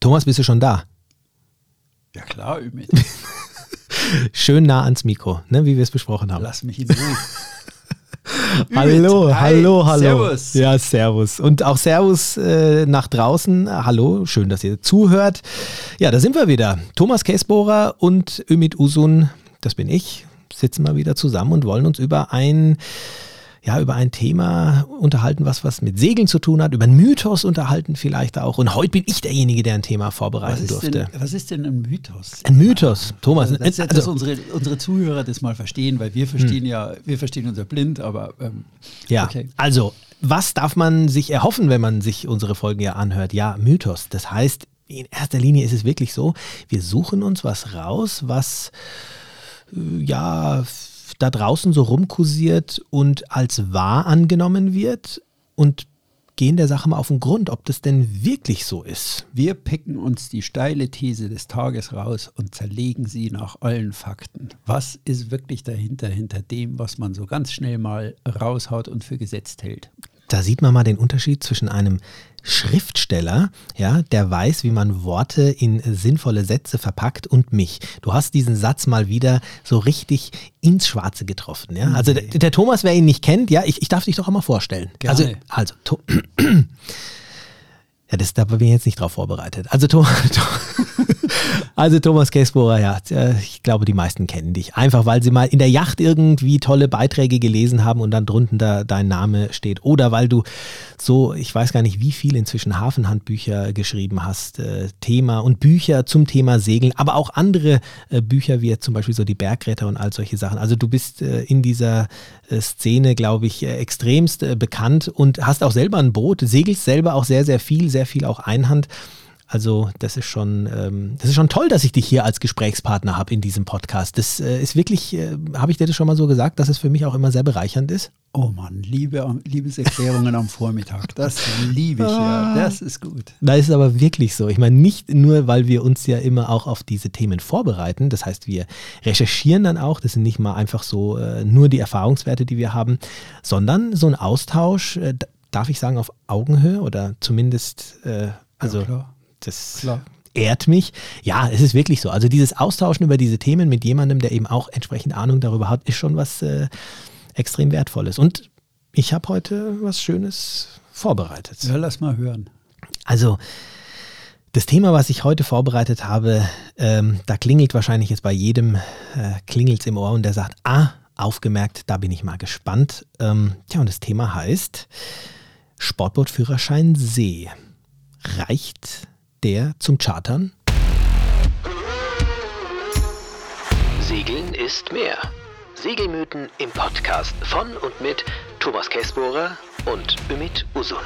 Thomas, bist du schon da? Ja klar, Ümit. Schön nah ans Mikro, ne, wie wir es besprochen haben. Lass mich in Ruhe. hallo, Hi, hallo, hallo. servus. Ja, servus. Und auch servus äh, nach draußen. Hallo, schön, dass ihr zuhört. Ja, da sind wir wieder. Thomas Käsbohrer und Ümit Usun, das bin ich, sitzen mal wieder zusammen und wollen uns über ein ja, über ein Thema unterhalten, was was mit Segeln zu tun hat, über einen Mythos unterhalten vielleicht auch. Und heute bin ich derjenige, der ein Thema vorbereiten durfte. denn, was ist denn ein Mythos? Ein Mythos, Thomas. Also, dass, dass also, unsere, unsere Zuhörer das mal verstehen, weil wir verstehen ja, wir verstehen unser blind, aber ähm, Ja, okay. also, was darf man sich erhoffen, wenn man sich unsere Folgen ja anhört? Ja, Mythos. Das heißt, in erster Linie ist es wirklich so, wir suchen uns was raus, was äh, ja da draußen so rumkursiert und als wahr angenommen wird und gehen der Sache mal auf den Grund, ob das denn wirklich so ist. Wir picken uns die steile These des Tages raus und zerlegen sie nach allen Fakten. Was ist wirklich dahinter, hinter dem, was man so ganz schnell mal raushaut und für gesetzt hält? Da sieht man mal den Unterschied zwischen einem Schriftsteller, ja, der weiß, wie man Worte in sinnvolle Sätze verpackt und mich. Du hast diesen Satz mal wieder so richtig ins Schwarze getroffen, ja. Also der, der Thomas, wer ihn nicht kennt, ja, ich, ich darf dich doch auch mal vorstellen. Gerne. Also, also ja, das, da bin ich jetzt nicht drauf vorbereitet. Also, Tho also Thomas Käsbohrer, ja, äh, ich glaube, die meisten kennen dich. Einfach, weil sie mal in der Yacht irgendwie tolle Beiträge gelesen haben und dann drunten da dein Name steht. Oder weil du so, ich weiß gar nicht, wie viel inzwischen Hafenhandbücher geschrieben hast, äh, Thema und Bücher zum Thema Segeln, aber auch andere äh, Bücher, wie zum Beispiel so die Bergretter und all solche Sachen. Also du bist in dieser Szene, glaube ich, extremst bekannt und hast auch selber ein Boot, segelst selber auch sehr, sehr viel, sehr viel auch Einhand. Also das ist schon, ähm, das ist schon toll, dass ich dich hier als Gesprächspartner habe in diesem Podcast. Das äh, ist wirklich, äh, habe ich dir das schon mal so gesagt, dass es für mich auch immer sehr bereichernd ist? Oh Mann, Liebe, Liebeserklärungen am Vormittag. Das liebe ich ja. Das ist gut. Da ist es aber wirklich so. Ich meine, nicht nur, weil wir uns ja immer auch auf diese Themen vorbereiten. Das heißt, wir recherchieren dann auch. Das sind nicht mal einfach so äh, nur die Erfahrungswerte, die wir haben, sondern so ein Austausch, äh, darf ich sagen, auf Augenhöhe oder zumindest, äh, also klar. Das Klar. ehrt mich. Ja, es ist wirklich so. Also dieses Austauschen über diese Themen mit jemandem, der eben auch entsprechend Ahnung darüber hat, ist schon was äh, extrem Wertvolles. Und ich habe heute was Schönes vorbereitet. Ja, lass mal hören. Also das Thema, was ich heute vorbereitet habe, ähm, da klingelt wahrscheinlich jetzt bei jedem, äh, klingelt im Ohr und der sagt, ah, aufgemerkt, da bin ich mal gespannt. Ähm, tja, und das Thema heißt Sportbootführerschein See. Reicht der zum Chartern? Segeln ist mehr. Segelmythen im Podcast von und mit Thomas Käsbohrer und Ümit Usun.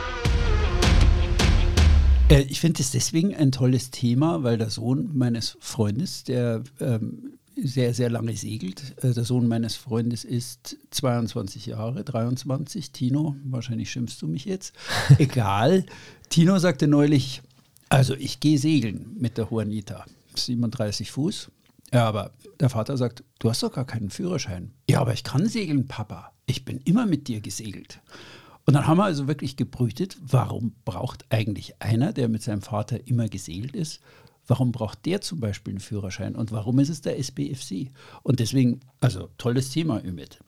Äh, ich finde es deswegen ein tolles Thema, weil der Sohn meines Freundes, der ähm, sehr, sehr lange segelt, äh, der Sohn meines Freundes ist 22 Jahre, 23. Tino, wahrscheinlich schimpfst du mich jetzt. Egal. Tino sagte neulich, also ich gehe segeln mit der Juanita, 37 Fuß. Ja, aber der Vater sagt, du hast doch gar keinen Führerschein. Ja, aber ich kann segeln, Papa. Ich bin immer mit dir gesegelt. Und dann haben wir also wirklich gebrütet, warum braucht eigentlich einer, der mit seinem Vater immer gesegelt ist, warum braucht der zum Beispiel einen Führerschein und warum ist es der SBFC? Und deswegen, also tolles Thema, Ümit.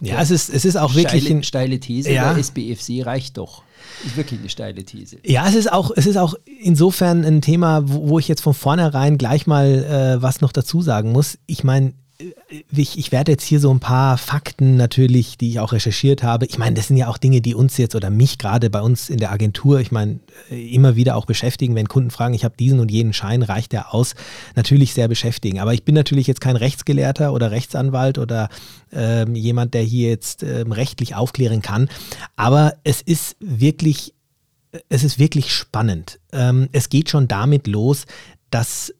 Ja, es ist, es ist auch wirklich steile, ein, steile These, Ja. der SBFC reicht doch. Ist wirklich eine steile These. Ja, es ist auch, es ist auch insofern ein Thema, wo, wo ich jetzt von vornherein gleich mal äh, was noch dazu sagen muss. Ich meine, ich, ich werde jetzt hier so ein paar Fakten natürlich, die ich auch recherchiert habe. Ich meine, das sind ja auch Dinge, die uns jetzt oder mich gerade bei uns in der Agentur, ich meine, äh, immer wieder auch beschäftigen, wenn Kunden fragen, ich habe diesen und jenen Schein, reicht der aus? Natürlich sehr beschäftigen. Aber ich bin natürlich jetzt kein Rechtsgelehrter oder Rechtsanwalt oder ähm, jemand, der hier jetzt ähm, rechtlich aufklären kann. Aber es ist wirklich es ist wirklich spannend. Ähm, es geht schon damit los, dass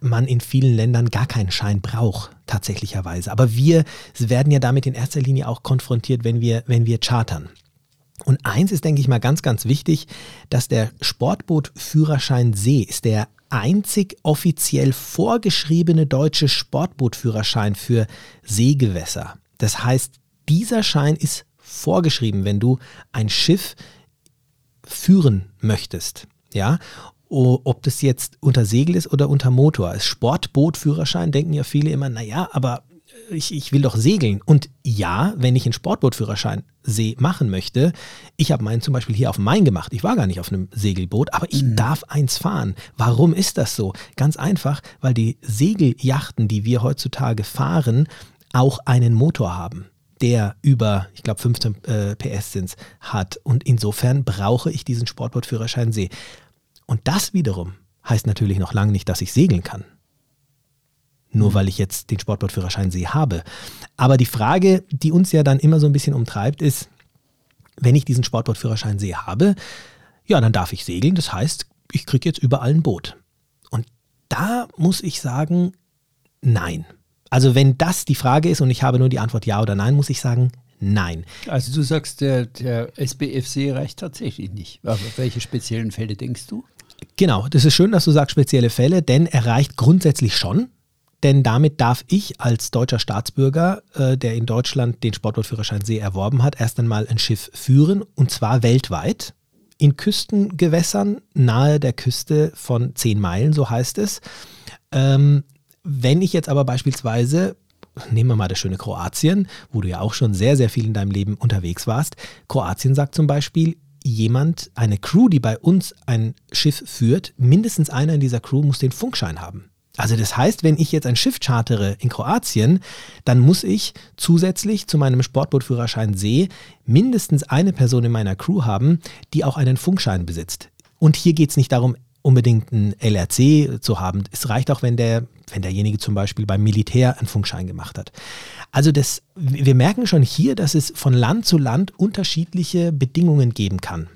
man in vielen Ländern gar keinen Schein braucht, tatsächlicherweise. Aber wir werden ja damit in erster Linie auch konfrontiert, wenn wir, wenn wir chartern. Und eins ist, denke ich mal, ganz, ganz wichtig, dass der Sportbootführerschein See ist der einzig offiziell vorgeschriebene deutsche Sportbootführerschein für Seegewässer. Das heißt, dieser Schein ist vorgeschrieben, wenn du ein Schiff führen möchtest. Ja, ob das jetzt unter Segel ist oder unter Motor. Als Sportbootführerschein denken ja viele immer, naja, aber ich, ich will doch segeln. Und ja, wenn ich einen Sportbootführerschein See machen möchte, ich habe meinen zum Beispiel hier auf dem Main gemacht. Ich war gar nicht auf einem Segelboot, aber ich mhm. darf eins fahren. Warum ist das so? Ganz einfach, weil die Segeljachten, die wir heutzutage fahren, auch einen Motor haben der über, ich glaube, 15 äh, PS sind, hat. Und insofern brauche ich diesen Sportbootführerschein See. Und das wiederum heißt natürlich noch lange nicht, dass ich segeln kann. Nur weil ich jetzt den Sportbootführerschein See habe. Aber die Frage, die uns ja dann immer so ein bisschen umtreibt, ist, wenn ich diesen Sportbootführerschein See habe, ja, dann darf ich segeln. Das heißt, ich kriege jetzt überall ein Boot. Und da muss ich sagen, nein. Also wenn das die Frage ist und ich habe nur die Antwort ja oder nein, muss ich sagen, nein. Also du sagst, der, der SBFC reicht tatsächlich nicht. Aber welche speziellen Fälle denkst du? Genau, das ist schön, dass du sagst spezielle Fälle, denn er reicht grundsätzlich schon. Denn damit darf ich als deutscher Staatsbürger, äh, der in Deutschland den Sportbootführerschein See erworben hat, erst einmal ein Schiff führen und zwar weltweit in Küstengewässern nahe der Küste von zehn Meilen, so heißt es. Ähm, wenn ich jetzt aber beispielsweise, nehmen wir mal das schöne Kroatien, wo du ja auch schon sehr, sehr viel in deinem Leben unterwegs warst, Kroatien sagt zum Beispiel, jemand, eine Crew, die bei uns ein Schiff führt, mindestens einer in dieser Crew muss den Funkschein haben. Also das heißt, wenn ich jetzt ein Schiff chartere in Kroatien, dann muss ich zusätzlich zu meinem Sportbootführerschein See mindestens eine Person in meiner Crew haben, die auch einen Funkschein besitzt. Und hier geht es nicht darum, unbedingt einen LRC zu haben. Es reicht auch, wenn, der, wenn derjenige zum Beispiel beim Militär einen Funkschein gemacht hat. Also das, wir merken schon hier, dass es von Land zu Land unterschiedliche Bedingungen geben kann.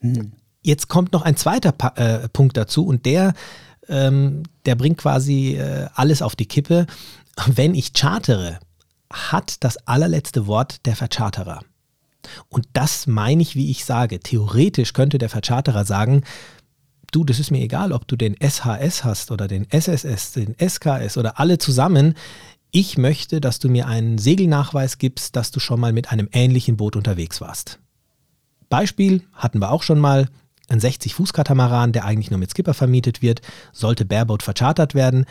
Mhm. Jetzt kommt noch ein zweiter pa äh, Punkt dazu und der, ähm, der bringt quasi äh, alles auf die Kippe. Wenn ich chartere, hat das allerletzte Wort der Vercharterer. Und das meine ich, wie ich sage. Theoretisch könnte der Vercharterer sagen, du, das ist mir egal, ob du den SHS hast oder den SSS, den SKS oder alle zusammen. Ich möchte, dass du mir einen Segelnachweis gibst, dass du schon mal mit einem ähnlichen Boot unterwegs warst. Beispiel hatten wir auch schon mal. Ein 60-Fuß-Katamaran, der eigentlich nur mit Skipper vermietet wird, sollte Bareboat verchartert werden.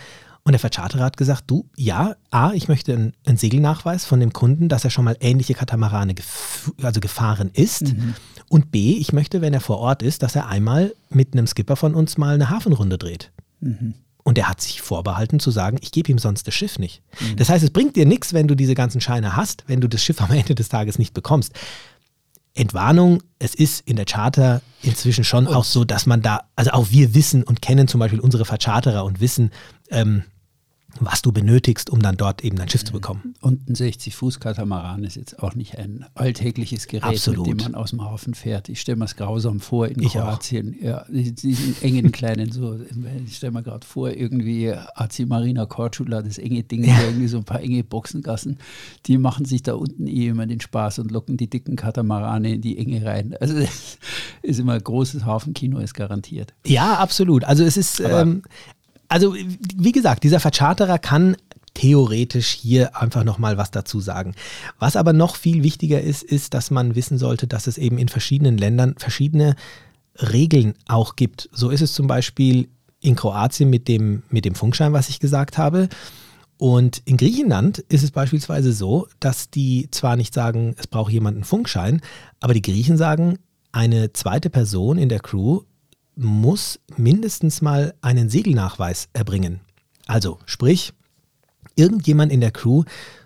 Und der Vercharterer hat gesagt, du, ja, A, ich möchte einen, einen Segelnachweis von dem Kunden, dass er schon mal ähnliche Katamarane gef also gefahren ist. Mhm. Und B, ich möchte, wenn er vor Ort ist, dass er einmal mit einem Skipper von uns mal eine Hafenrunde dreht. Mhm. Und er hat sich vorbehalten zu sagen, ich gebe ihm sonst das Schiff nicht. Mhm. Das heißt, es bringt dir nichts, wenn du diese ganzen Scheine hast, wenn du das Schiff am Ende des Tages nicht bekommst. Entwarnung, es ist in der Charter inzwischen schon und auch so, dass man da, also auch wir wissen und kennen zum Beispiel unsere Vercharterer und wissen, ähm, was du benötigst, um dann dort eben dein Schiff zu bekommen. Und ein 60-Fuß-Katamaran ist jetzt auch nicht ein alltägliches Gerät, Absolut. mit dem man aus dem Hafen fährt. Ich stelle mir es grausam vor in ich Kroatien. Auch. Ja, diesen engen kleinen, so, ich stelle mir gerade vor, irgendwie AC Marina Korčula, das enge Ding, ja. irgendwie so ein paar enge Boxengassen, die machen sich da unten eh immer den Spaß und locken die dicken Katamarane in die Enge rein. Also ist immer ein großes Hafenkino, ist garantiert. Ja, absolut. Also es ist, ähm, also wie gesagt, dieser Vercharterer kann theoretisch hier einfach nochmal was dazu sagen. Was aber noch viel wichtiger ist, ist, dass man wissen sollte, dass es eben in verschiedenen Ländern verschiedene Regeln auch gibt. So ist es zum Beispiel in Kroatien mit dem, mit dem Funkschein, was ich gesagt habe. Und in Griechenland ist es beispielsweise so, dass die zwar nicht sagen, es braucht jemand einen Funkschein, aber die Griechen sagen, eine zweite Person in der Crew muss mindestens mal einen Segelnachweis erbringen. Also sprich, irgendjemand in der Crew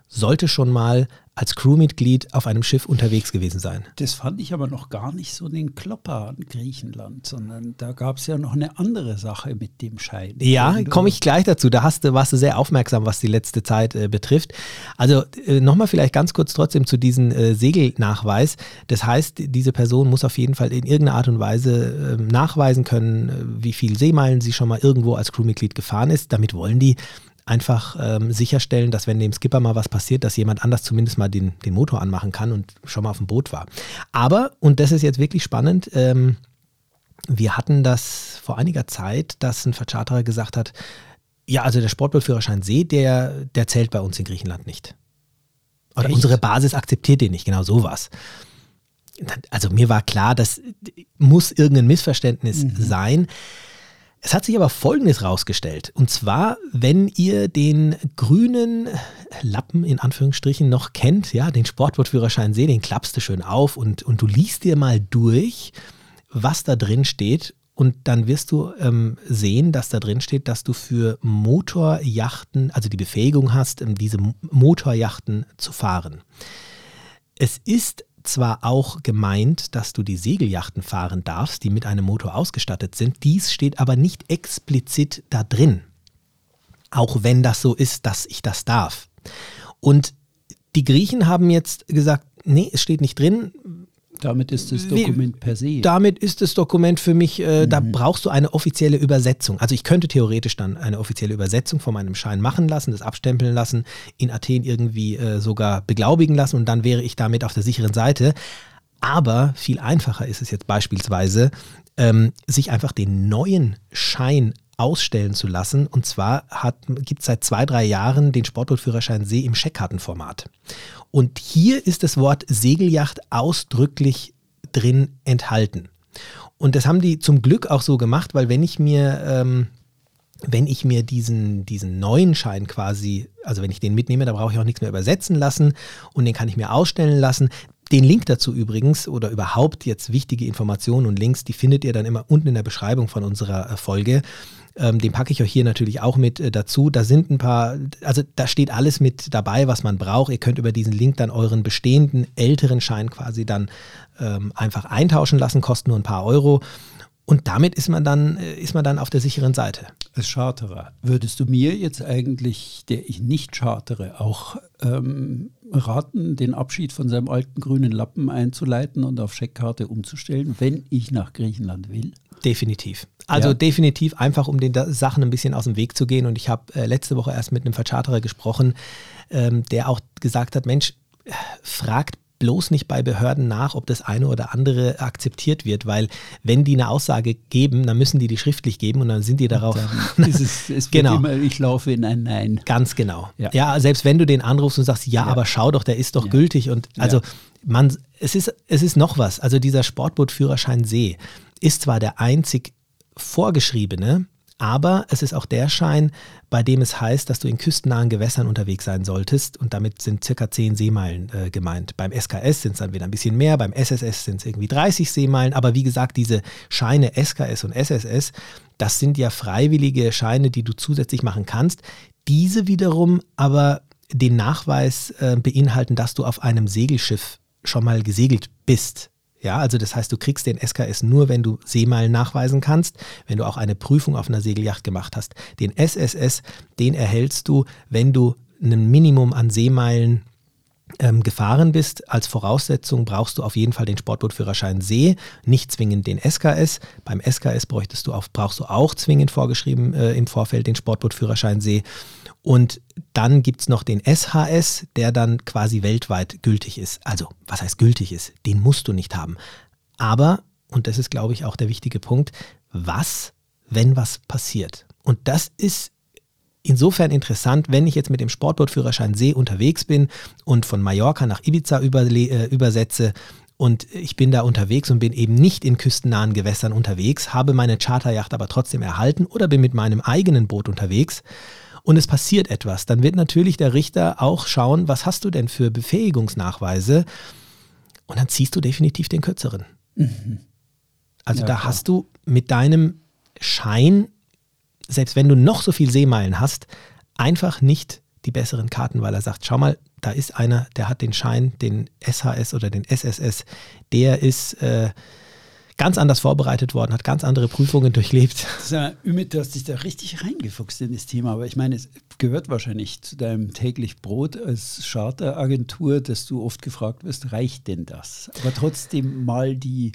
sollte schon mal als Crewmitglied auf einem Schiff unterwegs gewesen sein. Das fand ich aber noch gar nicht so den Klopper an Griechenland, sondern da gab es ja noch eine andere Sache mit dem Schein. Ja, komme ich gleich dazu. Da hast du, warst du sehr aufmerksam, was die letzte Zeit äh, betrifft. Also äh, nochmal vielleicht ganz kurz trotzdem zu diesem äh, Segelnachweis. Das heißt, diese Person muss auf jeden Fall in irgendeiner Art und Weise äh, nachweisen können, äh, wie viel Seemeilen sie schon mal irgendwo als Crewmitglied gefahren ist. Damit wollen die einfach ähm, sicherstellen, dass wenn dem Skipper mal was passiert, dass jemand anders zumindest mal den, den Motor anmachen kann und schon mal auf dem Boot war. Aber, und das ist jetzt wirklich spannend, ähm, wir hatten das vor einiger Zeit, dass ein Vercharterer gesagt hat, ja, also der Sportbootführerschein See, der, der zählt bei uns in Griechenland nicht. Oder Echt? unsere Basis akzeptiert den nicht, genau sowas. Also mir war klar, das muss irgendein Missverständnis mhm. sein. Es hat sich aber Folgendes rausgestellt. Und zwar, wenn ihr den grünen Lappen in Anführungsstrichen noch kennt, ja, den Sportbootführerschein See, den klappst du schön auf und, und du liest dir mal durch, was da drin steht. Und dann wirst du ähm, sehen, dass da drin steht, dass du für Motorjachten, also die Befähigung hast, ähm, diese Motorjachten zu fahren. Es ist zwar auch gemeint, dass du die Segelyachten fahren darfst, die mit einem Motor ausgestattet sind. Dies steht aber nicht explizit da drin. Auch wenn das so ist, dass ich das darf. Und die Griechen haben jetzt gesagt, nee, es steht nicht drin. Damit ist das Dokument per se. Damit ist das Dokument für mich, äh, mhm. da brauchst du eine offizielle Übersetzung. Also ich könnte theoretisch dann eine offizielle Übersetzung von meinem Schein machen lassen, das abstempeln lassen, in Athen irgendwie äh, sogar beglaubigen lassen und dann wäre ich damit auf der sicheren Seite. Aber viel einfacher ist es jetzt beispielsweise, ähm, sich einfach den neuen Schein ausstellen zu lassen. Und zwar gibt es seit zwei, drei Jahren den Sportbootführerschein See im Scheckkartenformat. Und hier ist das Wort Segelyacht ausdrücklich drin enthalten. Und das haben die zum Glück auch so gemacht, weil wenn ich mir, ähm, wenn ich mir diesen, diesen neuen Schein quasi, also wenn ich den mitnehme, da brauche ich auch nichts mehr übersetzen lassen und den kann ich mir ausstellen lassen. Den Link dazu übrigens oder überhaupt jetzt wichtige Informationen und Links, die findet ihr dann immer unten in der Beschreibung von unserer äh, Folge. Ähm, den packe ich euch hier natürlich auch mit äh, dazu. Da sind ein paar, also da steht alles mit dabei, was man braucht. Ihr könnt über diesen Link dann euren bestehenden älteren Schein quasi dann ähm, einfach eintauschen lassen, kostet nur ein paar Euro. Und damit ist man dann, äh, ist man dann auf der sicheren Seite. Als Charterer, würdest du mir jetzt eigentlich, der ich nicht chartere, auch ähm, raten, den Abschied von seinem alten grünen Lappen einzuleiten und auf Scheckkarte umzustellen, wenn ich nach Griechenland will? Definitiv. Also ja. definitiv einfach, um den Sachen ein bisschen aus dem Weg zu gehen. Und ich habe äh, letzte Woche erst mit einem Vercharterer gesprochen, ähm, der auch gesagt hat, Mensch, fragt bloß nicht bei Behörden nach, ob das eine oder andere akzeptiert wird, weil wenn die eine Aussage geben, dann müssen die die schriftlich geben und dann sind die darauf. es, es genau. Immer, ich laufe in ein Nein. Ganz genau. Ja. ja. selbst wenn du den anrufst und sagst, ja, ja. aber schau doch, der ist doch ja. gültig und also man, es ist, es ist noch was. Also dieser Sportbootführerschein See ist zwar der einzig vorgeschriebene, aber es ist auch der Schein, bei dem es heißt, dass du in küstennahen Gewässern unterwegs sein solltest und damit sind circa 10 Seemeilen äh, gemeint. Beim SKS sind es dann wieder ein bisschen mehr, beim SSS sind es irgendwie 30 Seemeilen, aber wie gesagt, diese Scheine SKS und SSS, das sind ja freiwillige Scheine, die du zusätzlich machen kannst. Diese wiederum aber den Nachweis äh, beinhalten, dass du auf einem Segelschiff schon mal gesegelt bist. Ja, also das heißt, du kriegst den SKS nur, wenn du Seemeilen nachweisen kannst, wenn du auch eine Prüfung auf einer Segelyacht gemacht hast. Den SSS, den erhältst du, wenn du ein Minimum an Seemeilen ähm, gefahren bist. Als Voraussetzung brauchst du auf jeden Fall den Sportbootführerschein See, nicht zwingend den SKS. Beim SKS bräuchtest du auch, brauchst du auch zwingend vorgeschrieben äh, im Vorfeld den Sportbootführerschein See. Und dann gibt es noch den SHS, der dann quasi weltweit gültig ist. Also, was heißt gültig ist? Den musst du nicht haben. Aber, und das ist, glaube ich, auch der wichtige Punkt, was, wenn was passiert? Und das ist insofern interessant, wenn ich jetzt mit dem Sportbootführerschein See unterwegs bin und von Mallorca nach Ibiza äh, übersetze und ich bin da unterwegs und bin eben nicht in küstennahen Gewässern unterwegs, habe meine Charterjacht aber trotzdem erhalten oder bin mit meinem eigenen Boot unterwegs und es passiert etwas, dann wird natürlich der Richter auch schauen, was hast du denn für Befähigungsnachweise und dann ziehst du definitiv den kürzeren. Mhm. Also ja, da klar. hast du mit deinem Schein, selbst wenn du noch so viel Seemeilen hast, einfach nicht die besseren Karten, weil er sagt, schau mal, da ist einer, der hat den Schein, den SHS oder den SSS, der ist äh, ganz anders vorbereitet worden, hat ganz andere Prüfungen durchlebt. Ja, Ümit, du hast dich da richtig reingefuchst in das Thema, aber ich meine, es gehört wahrscheinlich zu deinem täglich Brot als Charteragentur, dass du oft gefragt wirst, reicht denn das? Aber trotzdem mal die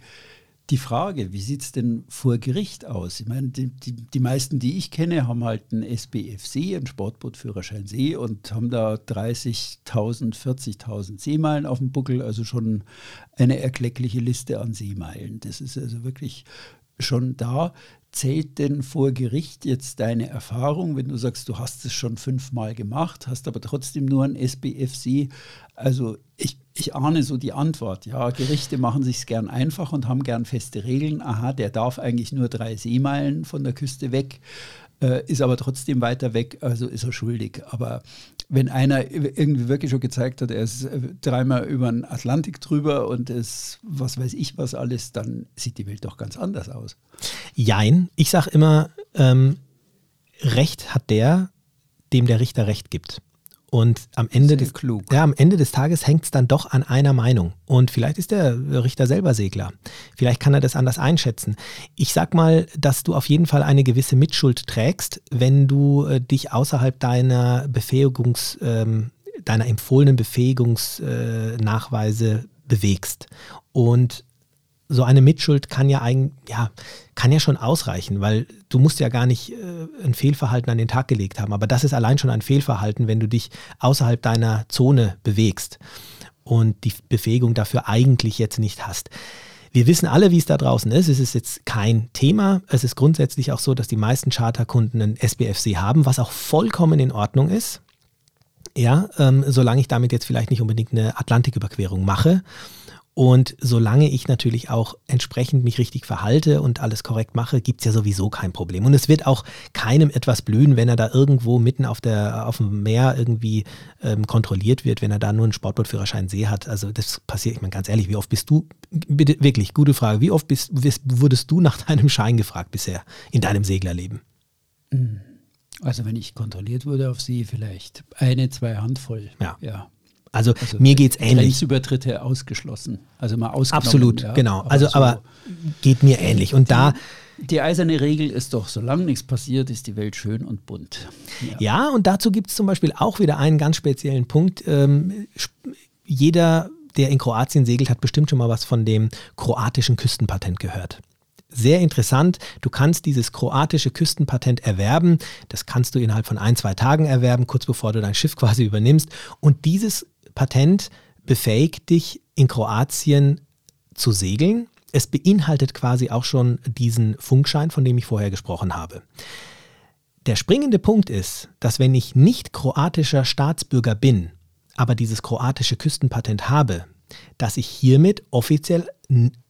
die Frage, wie sieht es denn vor Gericht aus? Ich meine, die, die, die, meisten, die ich kenne, haben halt einen SBFC, einen Sportbootführerschein See und haben da 30.000, 40.000 Seemeilen auf dem Buckel, also schon eine erkleckliche Liste an Seemeilen. Das ist also wirklich schon da. Zählt denn vor Gericht jetzt deine Erfahrung, wenn du sagst, du hast es schon fünfmal gemacht, hast aber trotzdem nur ein SBFC? Also ich, ich ahne so die Antwort. Ja, Gerichte machen sich gern einfach und haben gern feste Regeln. Aha, der darf eigentlich nur drei Seemeilen von der Küste weg, äh, ist aber trotzdem weiter weg, also ist er schuldig. Aber wenn einer irgendwie wirklich schon gezeigt hat, er ist äh, dreimal über den Atlantik drüber und ist was weiß ich was alles, dann sieht die Welt doch ganz anders aus. Jein, ich sage immer, ähm, Recht hat der, dem der Richter Recht gibt. Und am Ende, des, Ja, am Ende des Tages hängt es dann doch an einer Meinung. Und vielleicht ist der Richter selber Segler. Vielleicht kann er das anders einschätzen. Ich sag mal, dass du auf jeden Fall eine gewisse Mitschuld trägst, wenn du äh, dich außerhalb deiner Befähigungs, ähm, deiner empfohlenen Befähigungsnachweise äh, bewegst. Und so eine Mitschuld kann ja eigentlich, ja, kann ja schon ausreichen, weil du musst ja gar nicht äh, ein Fehlverhalten an den Tag gelegt haben. Aber das ist allein schon ein Fehlverhalten, wenn du dich außerhalb deiner Zone bewegst und die Befähigung dafür eigentlich jetzt nicht hast. Wir wissen alle, wie es da draußen ist. Es ist jetzt kein Thema. Es ist grundsätzlich auch so, dass die meisten Charterkunden einen SBFC haben, was auch vollkommen in Ordnung ist. Ja, ähm, solange ich damit jetzt vielleicht nicht unbedingt eine Atlantiküberquerung mache. Und solange ich natürlich auch entsprechend mich richtig verhalte und alles korrekt mache, gibt es ja sowieso kein Problem. Und es wird auch keinem etwas blühen, wenn er da irgendwo mitten auf, der, auf dem Meer irgendwie ähm, kontrolliert wird, wenn er da nur einen Sportbootführerschein See hat. Also das passiert, ich meine ganz ehrlich, wie oft bist du, bitte wirklich, gute Frage, wie oft bist, wurdest du nach deinem Schein gefragt bisher in deinem Seglerleben? Also wenn ich kontrolliert wurde auf See, vielleicht eine, zwei Handvoll. Ja. ja. Also, also mir geht es ähnlich. Grenzübertritte ausgeschlossen. Also mal ausgenommen. Absolut, ja, genau. Aber also so aber geht mir ähnlich. Und die, da. Die eiserne Regel ist doch, solange nichts passiert, ist die Welt schön und bunt. Ja, ja und dazu gibt es zum Beispiel auch wieder einen ganz speziellen Punkt. Ähm, jeder, der in Kroatien segelt, hat bestimmt schon mal was von dem kroatischen Küstenpatent gehört sehr interessant. Du kannst dieses kroatische Küstenpatent erwerben. Das kannst du innerhalb von ein, zwei Tagen erwerben, kurz bevor du dein Schiff quasi übernimmst. Und dieses Patent befähigt dich in Kroatien zu segeln. Es beinhaltet quasi auch schon diesen Funkschein, von dem ich vorher gesprochen habe. Der springende Punkt ist, dass wenn ich nicht kroatischer Staatsbürger bin, aber dieses kroatische Küstenpatent habe, dass ich hiermit offiziell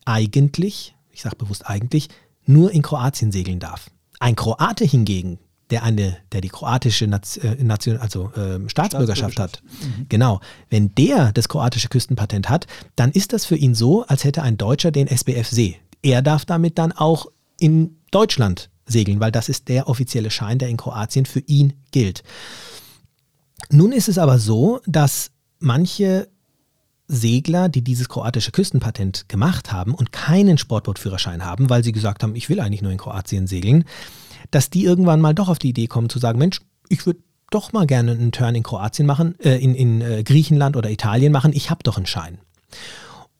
eigentlich, ich sage bewusst eigentlich, nur in Kroatien segeln darf. Ein Kroate hingegen, der eine, der die kroatische äh, Nation, also äh, Staatsbürgerschaft hat, mhm. genau, wenn der das kroatische Küstenpatent hat, dann ist das für ihn so, als hätte ein Deutscher den SBF See. Er darf damit dann auch in Deutschland segeln, weil das ist der offizielle Schein, der in Kroatien für ihn gilt. Nun ist es aber so, dass manche Segler, die dieses kroatische Küstenpatent gemacht haben und keinen Sportbootführerschein haben, weil sie gesagt haben, ich will eigentlich nur in Kroatien segeln, dass die irgendwann mal doch auf die Idee kommen zu sagen, Mensch, ich würde doch mal gerne einen Turn in Kroatien machen, äh, in, in äh, Griechenland oder Italien machen, ich habe doch einen Schein.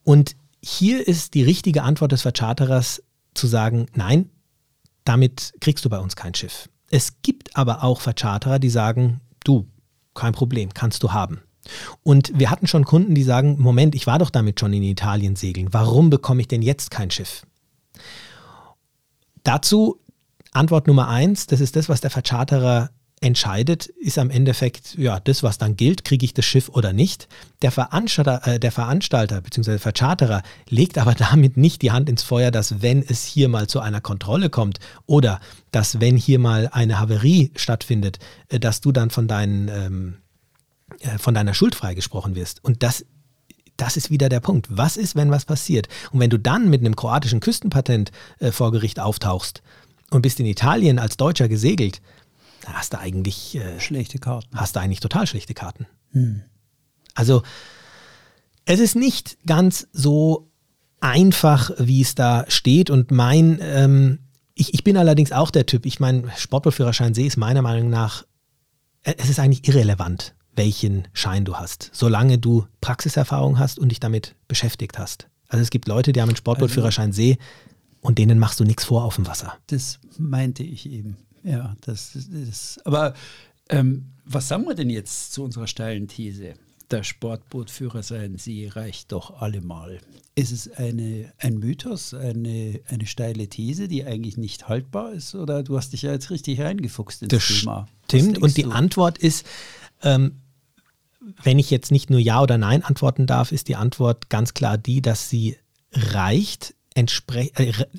Und hier ist die richtige Antwort des Vercharterers zu sagen, nein, damit kriegst du bei uns kein Schiff. Es gibt aber auch Vercharterer, die sagen, du, kein Problem, kannst du haben. Und wir hatten schon Kunden, die sagen, Moment, ich war doch damit schon in Italien segeln, warum bekomme ich denn jetzt kein Schiff? Dazu Antwort Nummer eins, das ist das, was der Vercharterer entscheidet, ist am Endeffekt ja das, was dann gilt, kriege ich das Schiff oder nicht. Der Veranstalter, äh, der Veranstalter bzw. Vercharterer legt aber damit nicht die Hand ins Feuer, dass wenn es hier mal zu einer Kontrolle kommt oder dass wenn hier mal eine Haverie stattfindet, äh, dass du dann von deinen ähm, äh, von deiner Schuld freigesprochen wirst. Und das das ist wieder der Punkt. Was ist, wenn was passiert? Und wenn du dann mit einem kroatischen Küstenpatent äh, vor Gericht auftauchst, und bist in Italien als Deutscher gesegelt, dann hast du eigentlich äh, schlechte Karten. Hast du eigentlich total schlechte Karten. Hm. Also es ist nicht ganz so einfach, wie es da steht. Und mein, ähm, ich, ich bin allerdings auch der Typ, ich meine, Sportbootführerschein See ist meiner Meinung nach, äh, es ist eigentlich irrelevant, welchen Schein du hast, solange du Praxiserfahrung hast und dich damit beschäftigt hast. Also es gibt Leute, die haben einen Sportbootführerschein See, und denen machst du nichts vor auf dem Wasser. Das meinte ich eben. Ja, das ist. Aber ähm, was sagen wir denn jetzt zu unserer steilen These? der Sportbootführerschein Sie reicht doch allemal. Ist es eine, ein Mythos, eine, eine steile These, die eigentlich nicht haltbar ist? Oder du hast dich ja jetzt richtig reingefuchst ins das Thema? Stimmt, und die du? Antwort ist, ähm, wenn ich jetzt nicht nur Ja oder Nein antworten darf, ist die Antwort ganz klar die, dass sie reicht. Äh,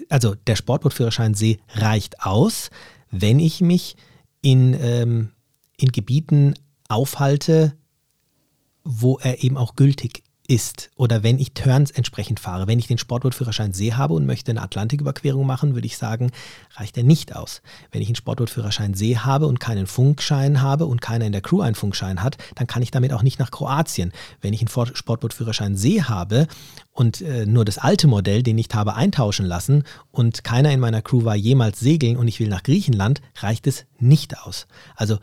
also der Sportbootführerschein See reicht aus, wenn ich mich in, ähm, in Gebieten aufhalte, wo er eben auch gültig ist oder wenn ich Turns entsprechend fahre. Wenn ich den Sportbootführerschein See habe und möchte eine Atlantiküberquerung machen, würde ich sagen, reicht er nicht aus. Wenn ich einen Sportbootführerschein See habe und keinen Funkschein habe und keiner in der Crew einen Funkschein hat, dann kann ich damit auch nicht nach Kroatien. Wenn ich einen Sportbootführerschein See habe und äh, nur das alte Modell, den ich habe, eintauschen lassen und keiner in meiner Crew war jemals segeln und ich will nach Griechenland, reicht es nicht aus. Also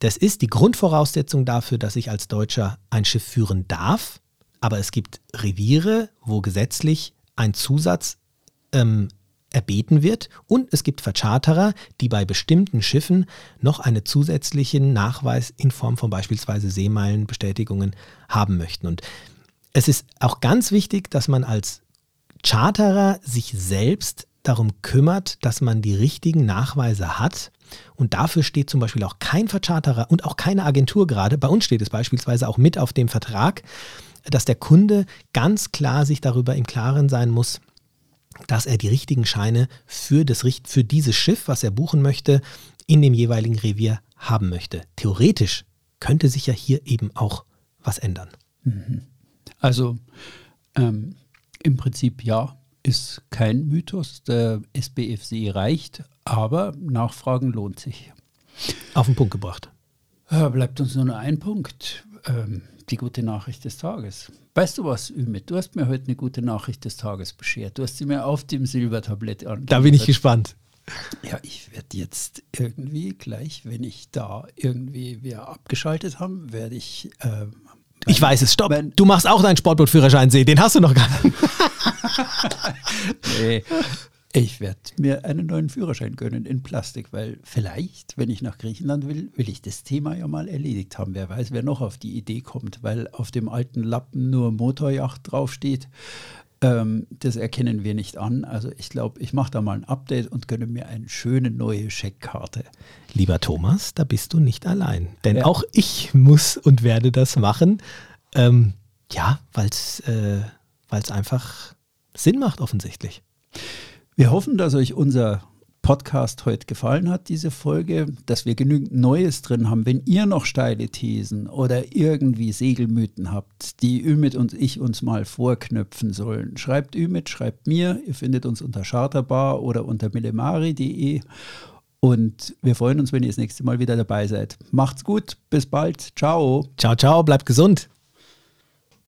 das ist die Grundvoraussetzung dafür, dass ich als Deutscher ein Schiff führen darf. Aber es gibt Reviere, wo gesetzlich ein Zusatz ähm, erbeten wird. Und es gibt Vercharterer, die bei bestimmten Schiffen noch einen zusätzlichen Nachweis in Form von beispielsweise Seemeilenbestätigungen haben möchten. Und es ist auch ganz wichtig, dass man als Charterer sich selbst darum kümmert, dass man die richtigen Nachweise hat und dafür steht zum Beispiel auch kein Vercharterer und auch keine Agentur gerade. Bei uns steht es beispielsweise auch mit auf dem Vertrag, dass der Kunde ganz klar sich darüber im Klaren sein muss, dass er die richtigen Scheine für, das, für dieses Schiff, was er buchen möchte, in dem jeweiligen Revier haben möchte. Theoretisch könnte sich ja hier eben auch was ändern. Mhm. Also ähm, im Prinzip ja, ist kein Mythos. Der SBFC reicht, aber Nachfragen lohnt sich. Auf den Punkt gebracht. Ja, bleibt uns nur noch ein Punkt. Ähm, die gute Nachricht des Tages. Weißt du was, Ümit? Du hast mir heute eine gute Nachricht des Tages beschert. Du hast sie mir auf dem Silbertablett angegeben. Da bin ich gespannt. Ja, ich werde jetzt irgendwie gleich, wenn ich da irgendwie wir abgeschaltet haben, werde ich äh, ich weiß es, stopp. du machst auch deinen Sportbootführerschein, See, den hast du noch gar nicht. nee. Ich werde mir einen neuen Führerschein gönnen in Plastik, weil vielleicht, wenn ich nach Griechenland will, will ich das Thema ja mal erledigt haben. Wer weiß, wer noch auf die Idee kommt, weil auf dem alten Lappen nur Motorjacht draufsteht. Ähm, das erkennen wir nicht an. Also ich glaube, ich mache da mal ein Update und gönne mir eine schöne neue Scheckkarte. Lieber Thomas, da bist du nicht allein. Denn ja. auch ich muss und werde das machen. Ähm, ja, weil es äh, einfach Sinn macht offensichtlich. Wir hoffen, dass euch unser Podcast heute gefallen hat, diese Folge, dass wir genügend Neues drin haben. Wenn ihr noch steile Thesen oder irgendwie Segelmythen habt, die Ümit und ich uns mal vorknöpfen sollen, schreibt Ümit, schreibt mir. Ihr findet uns unter charterbar oder unter millemari.de. Und wir freuen uns, wenn ihr das nächste Mal wieder dabei seid. Macht's gut, bis bald. Ciao. Ciao, ciao, bleibt gesund.